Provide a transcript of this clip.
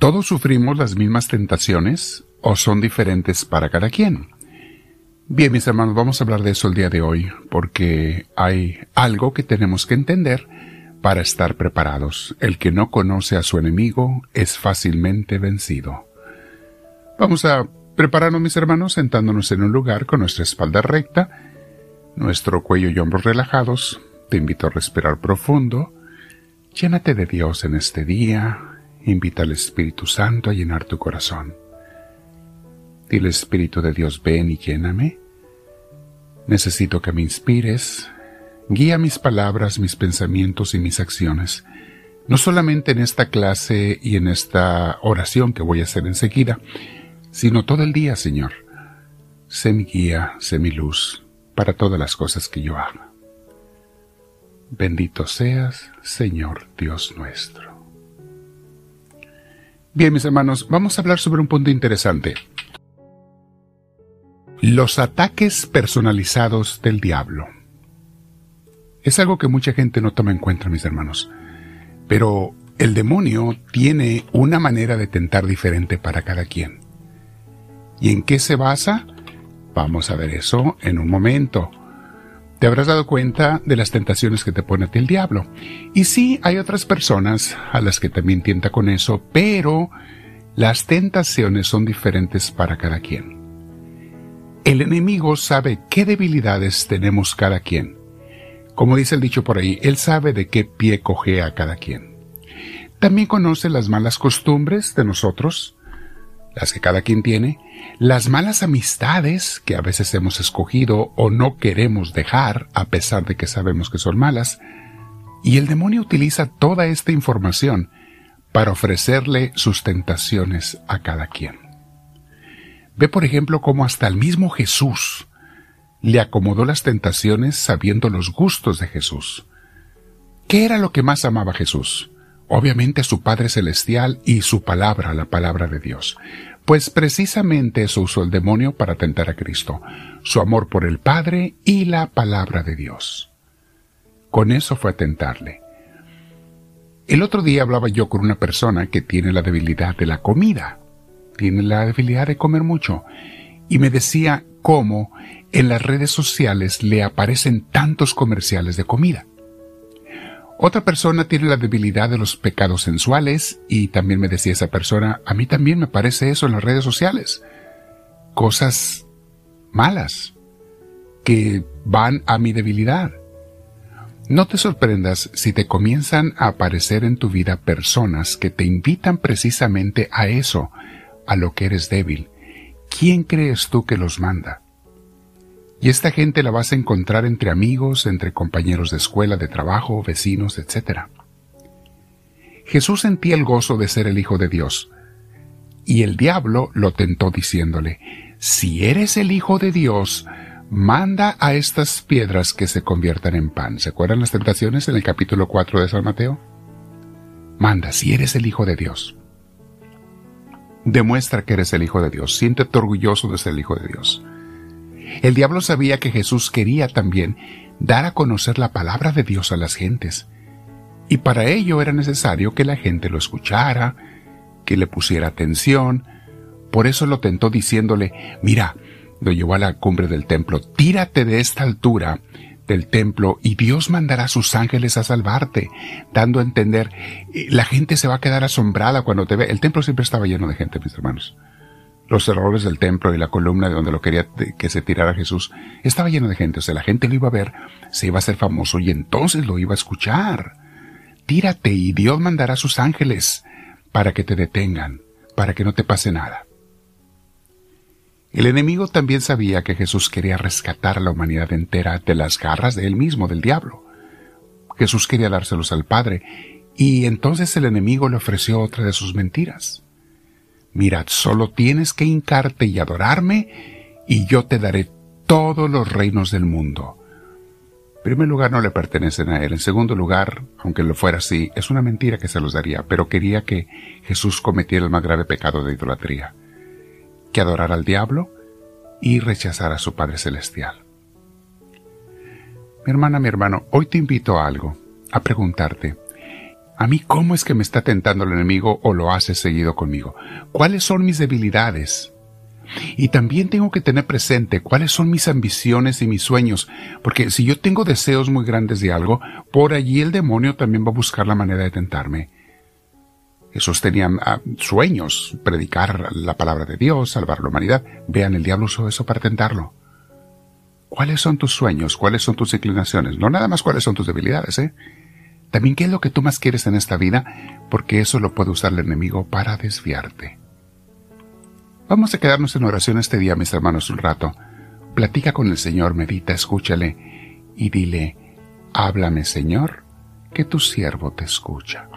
¿Todos sufrimos las mismas tentaciones o son diferentes para cada quien? Bien, mis hermanos, vamos a hablar de eso el día de hoy, porque hay algo que tenemos que entender para estar preparados. El que no conoce a su enemigo es fácilmente vencido. Vamos a prepararnos, mis hermanos, sentándonos en un lugar con nuestra espalda recta, nuestro cuello y hombros relajados. Te invito a respirar profundo. Llénate de Dios en este día Invita al Espíritu Santo a llenar tu corazón. Dile Espíritu de Dios, ven y lléname. Necesito que me inspires. Guía mis palabras, mis pensamientos y mis acciones. No solamente en esta clase y en esta oración que voy a hacer enseguida, sino todo el día, Señor. Sé mi guía, sé mi luz para todas las cosas que yo haga. Bendito seas, Señor Dios nuestro. Bien, mis hermanos, vamos a hablar sobre un punto interesante. Los ataques personalizados del diablo. Es algo que mucha gente no toma en cuenta, mis hermanos. Pero el demonio tiene una manera de tentar diferente para cada quien. ¿Y en qué se basa? Vamos a ver eso en un momento te habrás dado cuenta de las tentaciones que te pone a ti el diablo. Y sí, hay otras personas a las que también tienta con eso, pero las tentaciones son diferentes para cada quien. El enemigo sabe qué debilidades tenemos cada quien. Como dice el dicho por ahí, él sabe de qué pie cojea cada quien. También conoce las malas costumbres de nosotros, las que cada quien tiene, las malas amistades que a veces hemos escogido o no queremos dejar a pesar de que sabemos que son malas, y el demonio utiliza toda esta información para ofrecerle sus tentaciones a cada quien. Ve por ejemplo cómo hasta el mismo Jesús le acomodó las tentaciones sabiendo los gustos de Jesús. ¿Qué era lo que más amaba Jesús? Obviamente su Padre Celestial y su palabra, la palabra de Dios. Pues precisamente eso usó el demonio para tentar a Cristo, su amor por el Padre y la palabra de Dios. Con eso fue a tentarle. El otro día hablaba yo con una persona que tiene la debilidad de la comida, tiene la debilidad de comer mucho, y me decía cómo en las redes sociales le aparecen tantos comerciales de comida. Otra persona tiene la debilidad de los pecados sensuales y también me decía esa persona, a mí también me parece eso en las redes sociales. Cosas malas que van a mi debilidad. No te sorprendas si te comienzan a aparecer en tu vida personas que te invitan precisamente a eso, a lo que eres débil. ¿Quién crees tú que los manda? Y esta gente la vas a encontrar entre amigos, entre compañeros de escuela, de trabajo, vecinos, etc. Jesús sentía el gozo de ser el Hijo de Dios, y el diablo lo tentó diciéndole, Si eres el Hijo de Dios, manda a estas piedras que se conviertan en pan. ¿Se acuerdan las tentaciones en el capítulo 4 de San Mateo? Manda, si eres el Hijo de Dios. Demuestra que eres el Hijo de Dios. Siéntete orgulloso de ser el Hijo de Dios. El diablo sabía que Jesús quería también dar a conocer la palabra de Dios a las gentes, y para ello era necesario que la gente lo escuchara, que le pusiera atención, por eso lo tentó diciéndole, mira, lo llevó a la cumbre del templo, tírate de esta altura del templo y Dios mandará a sus ángeles a salvarte, dando a entender, eh, la gente se va a quedar asombrada cuando te ve. El templo siempre estaba lleno de gente, mis hermanos los errores del templo y la columna de donde lo quería que se tirara Jesús, estaba lleno de gente, o sea, la gente lo iba a ver, se iba a hacer famoso y entonces lo iba a escuchar. Tírate y Dios mandará a sus ángeles para que te detengan, para que no te pase nada. El enemigo también sabía que Jesús quería rescatar a la humanidad entera de las garras de él mismo, del diablo. Jesús quería dárselos al Padre, y entonces el enemigo le ofreció otra de sus mentiras. Mirad, solo tienes que hincarte y adorarme, y yo te daré todos los reinos del mundo. En primer lugar, no le pertenecen a él. En segundo lugar, aunque lo fuera así, es una mentira que se los daría, pero quería que Jesús cometiera el más grave pecado de idolatría, que adorara al diablo y rechazara a su Padre Celestial. Mi hermana, mi hermano, hoy te invito a algo, a preguntarte, A mí, ¿cómo es que me está tentando el enemigo o lo hace seguido conmigo? ¿Cuáles son mis debilidades? Y también tengo que tener presente cuáles son mis ambiciones y mis sueños, porque si yo tengo deseos muy grandes de algo, por allí el demonio también va a buscar la manera de tentarme. Esos tenían ah, sueños, predicar la palabra de Dios, salvar la humanidad. Vean, el diablo usó eso para tentarlo. ¿Cuáles son tus sueños? ¿Cuáles son tus inclinaciones? No nada más cuáles son tus debilidades, ¿eh? También qué es lo que tú más quieres en esta vida, porque eso lo puede usar el enemigo para desviarte. Vamos a quedarnos en oración este día, mis hermanos, un rato. Platica con el Señor, medita, escúchale y dile, háblame, Señor, que tu siervo te escucha.